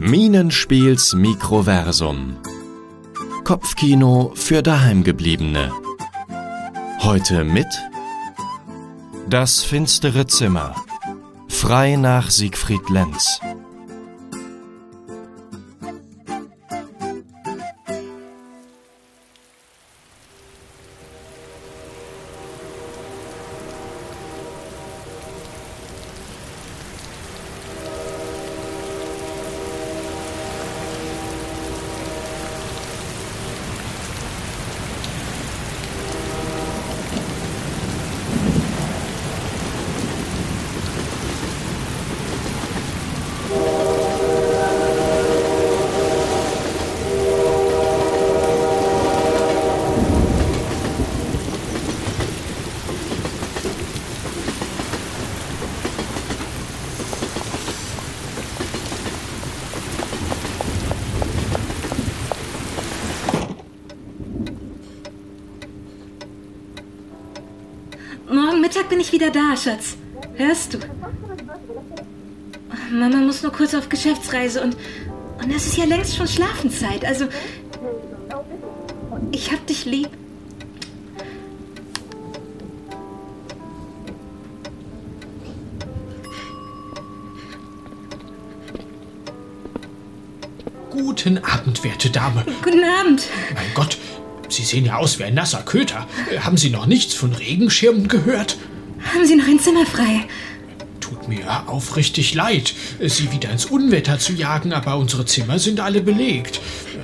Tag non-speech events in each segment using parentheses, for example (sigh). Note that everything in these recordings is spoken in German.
Minenspiels Mikroversum. Kopfkino für Daheimgebliebene. Heute mit Das finstere Zimmer. Frei nach Siegfried Lenz. Morgen Mittag bin ich wieder da, Schatz. Hörst du? Mama muss nur kurz auf Geschäftsreise und, und es ist ja längst schon Schlafenszeit. Also, ich hab dich lieb. Guten Abend, werte Dame. Guten Abend. Mein Gott, Sie sehen ja aus wie ein nasser Köter. Haben Sie noch nichts von Regenschirmen gehört? Haben Sie noch ein Zimmer frei? Tut mir aufrichtig leid, Sie wieder ins Unwetter zu jagen, aber unsere Zimmer sind alle belegt.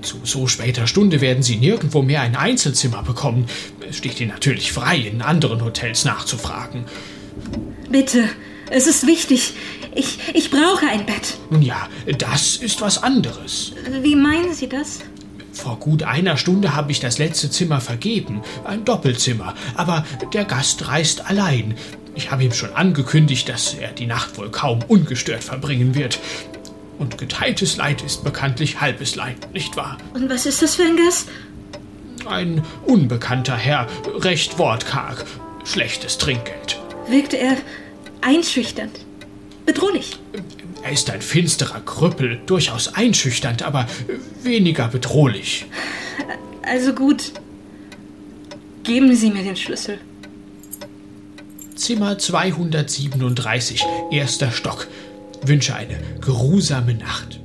Zu so später Stunde werden Sie nirgendwo mehr ein Einzelzimmer bekommen. Es steht Ihnen natürlich frei, in anderen Hotels nachzufragen. Bitte, es ist wichtig. Ich, ich brauche ein Bett. Nun ja, das ist was anderes. Wie meinen Sie das? Vor gut einer Stunde habe ich das letzte Zimmer vergeben, ein Doppelzimmer, aber der Gast reist allein. Ich habe ihm schon angekündigt, dass er die Nacht wohl kaum ungestört verbringen wird. Und geteiltes Leid ist bekanntlich halbes Leid, nicht wahr? Und was ist das für ein Gast? Ein unbekannter Herr, recht wortkarg, schlechtes Trinkgeld. Wirkte er einschüchternd? Bedrohlich? Er ist ein finsterer Krüppel, durchaus einschüchternd, aber weniger bedrohlich. Also gut. Geben Sie mir den Schlüssel. Zimmer 237, erster Stock. Wünsche eine geruhsame Nacht.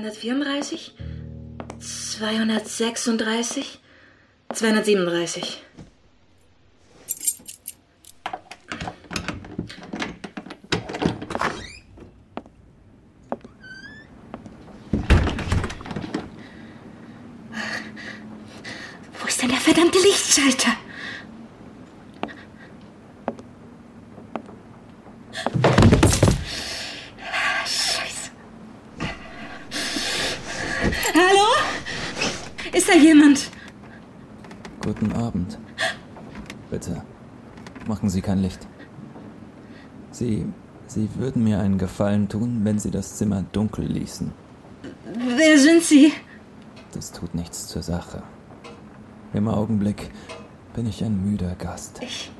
Zweihundertvierunddreißig, zweihundertsechsunddreißig, zweihundertsiebenunddreißig. Wo ist denn der verdammte Lichtschalter? Scheiße. Hallo? Ist da jemand? Guten Abend. Bitte, machen Sie kein Licht. Sie, Sie würden mir einen Gefallen tun, wenn Sie das Zimmer dunkel ließen. Wer sind Sie? Das tut nichts zur Sache. Im Augenblick bin ich ein müder Gast. Ich.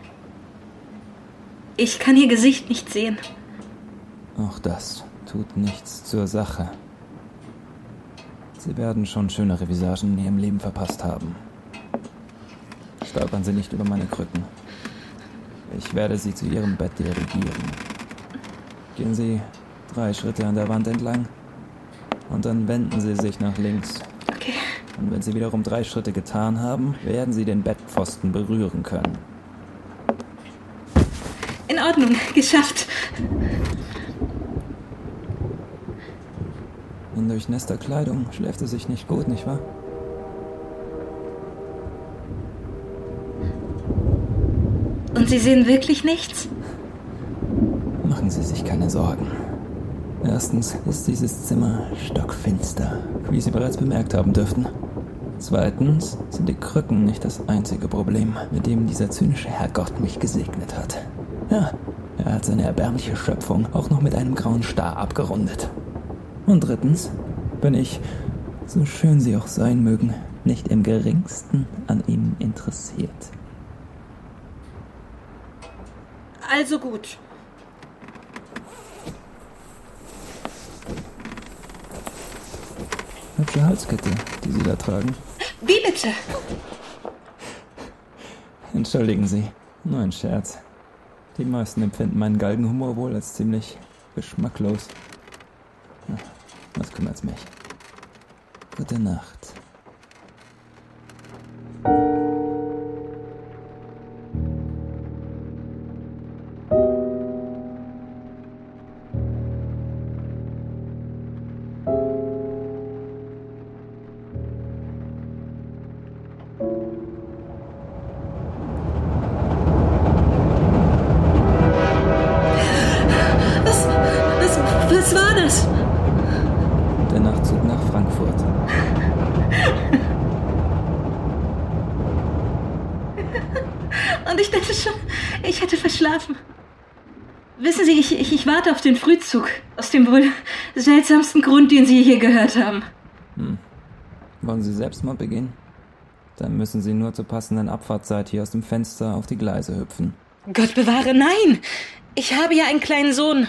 Ich kann Ihr Gesicht nicht sehen. Auch das tut nichts zur Sache. Sie werden schon schönere Visagen in Ihrem Leben verpasst haben. Stolpern Sie nicht über meine Krücken. Ich werde Sie zu Ihrem Bett dirigieren. Gehen Sie drei Schritte an der Wand entlang und dann wenden Sie sich nach links. Okay. Und wenn Sie wiederum drei Schritte getan haben, werden Sie den Bettpfosten berühren können. In Ordnung. Geschafft. In durchnässter Kleidung schläft es sich nicht gut, nicht wahr? Und Sie sehen wirklich nichts? Machen Sie sich keine Sorgen. Erstens ist dieses Zimmer stockfinster, wie Sie bereits bemerkt haben dürften. Zweitens sind die Krücken nicht das einzige Problem, mit dem dieser zynische Herrgott mich gesegnet hat. Ja, er hat seine erbärmliche Schöpfung auch noch mit einem grauen Star abgerundet. Und drittens bin ich, so schön sie auch sein mögen, nicht im geringsten an ihnen interessiert. Also gut. Hübsche Halskette, die Sie da tragen. Wie bitte? Entschuldigen Sie, nur ein Scherz. Die meisten empfinden meinen Galgenhumor wohl als ziemlich geschmacklos. Na, was kümmert's mich? Gute Nacht. Ich dachte schon, ich hätte verschlafen. Wissen Sie, ich, ich, ich warte auf den Frühzug. Aus dem wohl seltsamsten Grund, den Sie je gehört haben. Wollen Sie Selbstmord begehen? Dann müssen Sie nur zur passenden Abfahrtzeit hier aus dem Fenster auf die Gleise hüpfen. Gott bewahre, nein! Ich habe ja einen kleinen Sohn.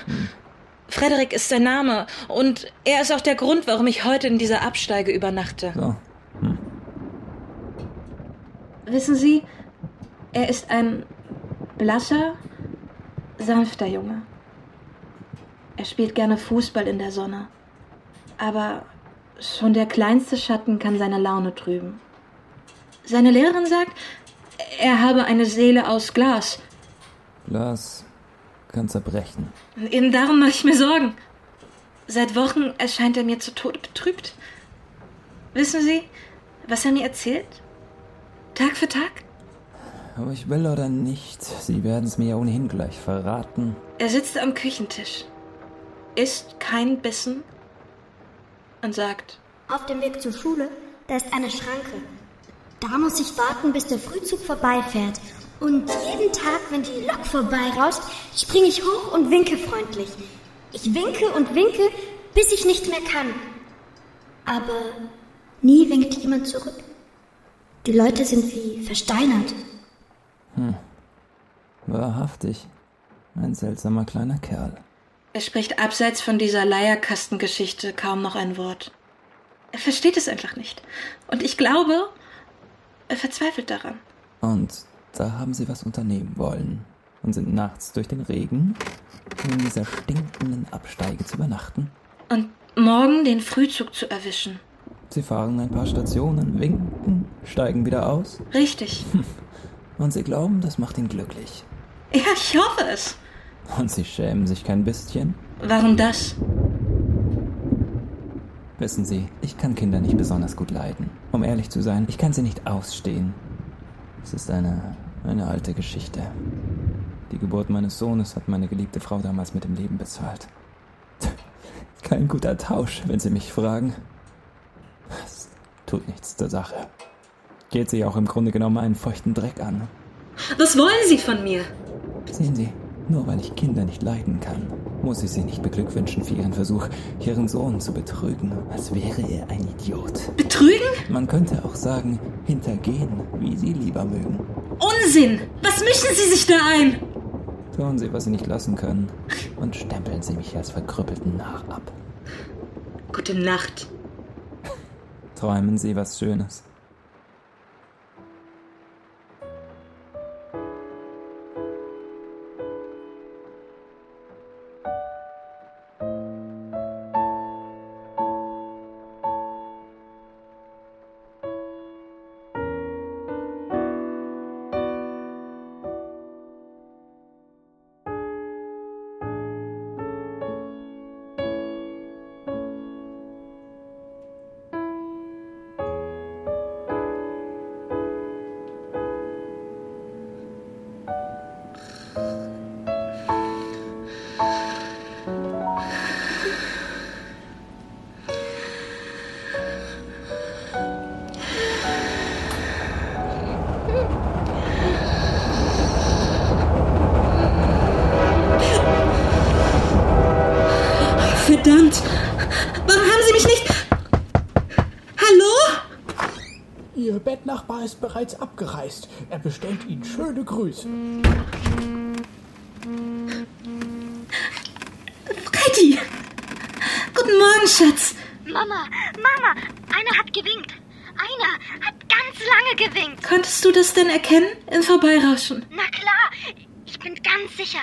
Frederik ist sein Name. Und er ist auch der Grund, warum ich heute in dieser Absteige übernachte. So, Wissen Sie, er ist ein blasser, sanfter Junge. Er spielt gerne Fußball in der Sonne. Aber schon der kleinste Schatten kann seine Laune trüben. Seine Lehrerin sagt, er habe eine Seele aus Glas. Glas kann zerbrechen. Und eben darum mache ich mir Sorgen. Seit Wochen erscheint er mir zu Tode betrübt. Wissen Sie, was er mir erzählt? Tag für Tag? Ob ich will oder nicht, Sie werden es mir ja ohnehin gleich verraten. Er sitzt am Küchentisch, isst kein Bissen und sagt, Auf dem Weg zur Schule, da ist eine Schranke. Da muss ich warten, bis der Frühzug vorbeifährt. Und jeden Tag, wenn die Lok vorbeirauscht, springe ich hoch und winke freundlich. Ich winke und winke, bis ich nicht mehr kann. Aber nie winkt jemand zurück. Die Leute sind wie versteinert. Wahrhaftig. Ein seltsamer kleiner Kerl. er spricht abseits von dieser Leierkastengeschichte kaum noch ein Wort. Er versteht es einfach nicht. Und ich glaube, er verzweifelt daran. Und da haben sie was unternehmen wollen und sind nachts durch den Regen, um in dieser stinkenden Absteige zu übernachten. Und morgen den Frühzug zu erwischen. Sie fahren ein paar Stationen, winken, steigen wieder aus Richtig. (laughs) und sie glauben, das macht ihn glücklich. Ja, ich hoffe es. Und sie schämen sich kein bisschen. Warum das? Wissen Sie, ich kann Kinder nicht besonders gut leiden. Um ehrlich zu sein, ich kann sie nicht ausstehen. Es ist eine, eine alte Geschichte. Die Geburt meines Sohnes hat meine geliebte Frau damals mit dem Leben bezahlt. Kein guter Tausch, wenn Sie mich fragen. Es tut nichts zur Sache. Geht sie auch im Grunde genommen einen feuchten Dreck an. Was wollen Sie von mir? Sehen Sie, nur weil ich Kinder nicht leiden kann, muss ich Sie nicht beglückwünschen für Ihren Versuch, Ihren Sohn zu betrügen, als wäre er ein Idiot. Betrügen? Man könnte auch sagen, hintergehen, wie Sie lieber mögen. Unsinn! Was mischen Sie sich da ein? Tun Sie, was Sie nicht lassen können, und stempeln Sie mich als verkrüppelten Narr ab. Gute Nacht. Träumen Sie was Schönes. Verdammt! Warum haben Sie mich nicht. Hallo? Ihr Bettnachbar ist bereits abgereist. Er bestellt Ihnen schöne Grüße. Freddy! Guten Morgen, Schatz. Mama, Mama, einer hat gewinkt. Einer hat ganz lange gewinkt. Konntest du das denn erkennen im Vorbeirauschen? Na klar, ich bin ganz sicher.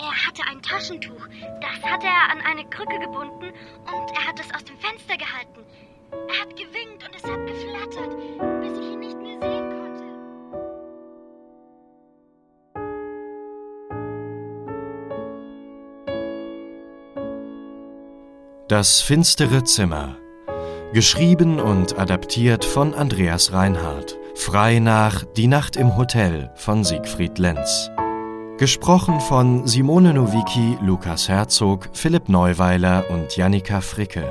Er hatte ein Taschentuch. Das hat er an eine Krücke gebunden und er hat es aus dem Fenster gehalten. Er hat gewinkt und es hat geflattert, bis ich ihn nicht mehr sehen konnte. Das finstere Zimmer. Geschrieben und adaptiert von Andreas Reinhardt. Frei nach Die Nacht im Hotel von Siegfried Lenz. Gesprochen von Simone Nowicki, Lukas Herzog, Philipp Neuweiler und Jannika Fricke.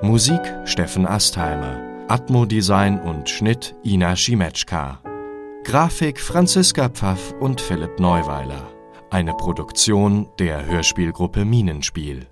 Musik Steffen Astheimer. Atmo-Design und Schnitt Ina Schimetschka. Grafik Franziska Pfaff und Philipp Neuweiler. Eine Produktion der Hörspielgruppe Minenspiel.